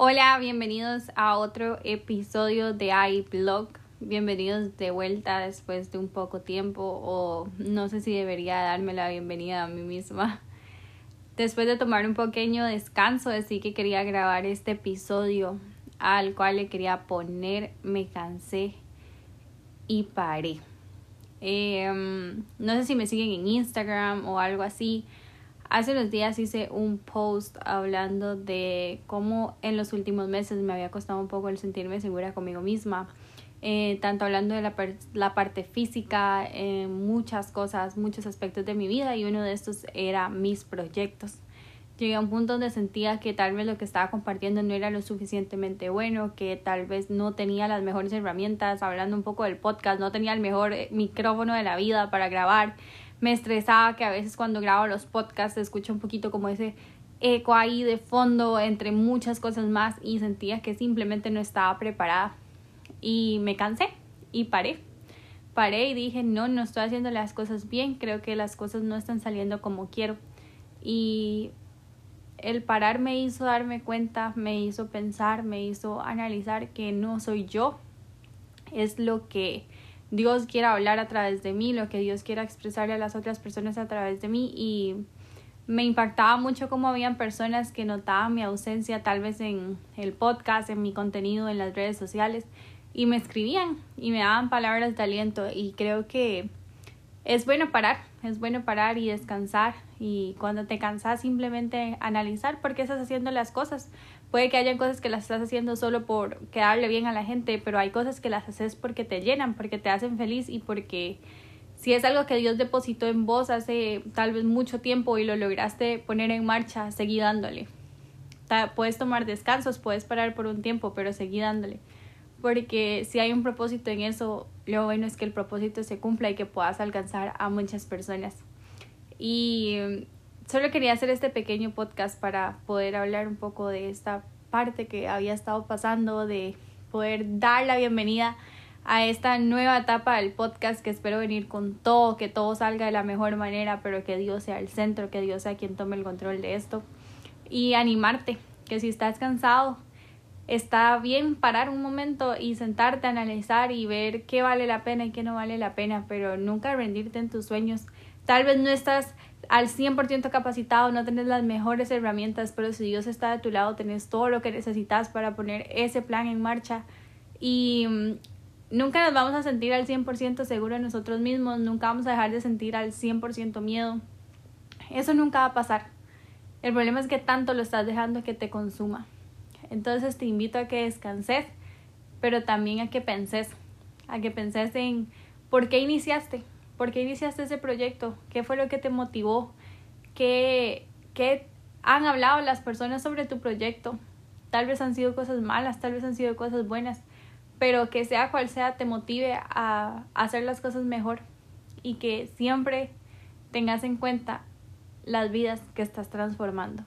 Hola, bienvenidos a otro episodio de iBlog. Bienvenidos de vuelta después de un poco tiempo o no sé si debería darme la bienvenida a mí misma. Después de tomar un pequeño descanso, decidí que quería grabar este episodio al cual le quería poner me cansé y paré. Em, no sé si me siguen en Instagram o algo así. Hace unos días hice un post hablando de cómo en los últimos meses me había costado un poco el sentirme segura conmigo misma. Eh, tanto hablando de la, la parte física, eh, muchas cosas, muchos aspectos de mi vida y uno de estos era mis proyectos. Llegué a un punto donde sentía que tal vez lo que estaba compartiendo no era lo suficientemente bueno, que tal vez no tenía las mejores herramientas, hablando un poco del podcast, no tenía el mejor eh, micrófono de la vida para grabar me estresaba que a veces cuando grabo los podcasts se escucha un poquito como ese eco ahí de fondo entre muchas cosas más y sentía que simplemente no estaba preparada y me cansé y paré. Paré y dije, no, no estoy haciendo las cosas bien, creo que las cosas no están saliendo como quiero. Y el parar me hizo darme cuenta, me hizo pensar, me hizo analizar que no soy yo, es lo que Dios quiera hablar a través de mí, lo que Dios quiera expresarle a las otras personas a través de mí. Y me impactaba mucho cómo habían personas que notaban mi ausencia tal vez en el podcast, en mi contenido, en las redes sociales y me escribían y me daban palabras de aliento. Y creo que es bueno parar, es bueno parar y descansar. Y cuando te cansas simplemente analizar por qué estás haciendo las cosas, Puede que hayan cosas que las estás haciendo solo por quedarle bien a la gente, pero hay cosas que las haces porque te llenan, porque te hacen feliz y porque si es algo que Dios depositó en vos hace tal vez mucho tiempo y lo lograste poner en marcha, seguí dándole. Puedes tomar descansos, puedes parar por un tiempo, pero seguí dándole. Porque si hay un propósito en eso, lo bueno es que el propósito se cumpla y que puedas alcanzar a muchas personas. Y solo quería hacer este pequeño podcast para poder hablar un poco de esta parte que había estado pasando, de poder dar la bienvenida a esta nueva etapa del podcast que espero venir con todo, que todo salga de la mejor manera, pero que Dios sea el centro, que Dios sea quien tome el control de esto y animarte, que si estás cansado, está bien parar un momento y sentarte a analizar y ver qué vale la pena y qué no vale la pena, pero nunca rendirte en tus sueños. Tal vez no estás al 100% capacitado, no tenés las mejores herramientas, pero si Dios está de tu lado, tenés todo lo que necesitas para poner ese plan en marcha y mm, nunca nos vamos a sentir al 100% seguro de nosotros mismos, nunca vamos a dejar de sentir al 100% miedo. Eso nunca va a pasar. El problema es que tanto lo estás dejando que te consuma. Entonces te invito a que descanses, pero también a que penses, a que penses en por qué iniciaste, ¿Por qué iniciaste ese proyecto? ¿Qué fue lo que te motivó? ¿Qué, ¿Qué han hablado las personas sobre tu proyecto? Tal vez han sido cosas malas, tal vez han sido cosas buenas, pero que sea cual sea te motive a hacer las cosas mejor y que siempre tengas en cuenta las vidas que estás transformando.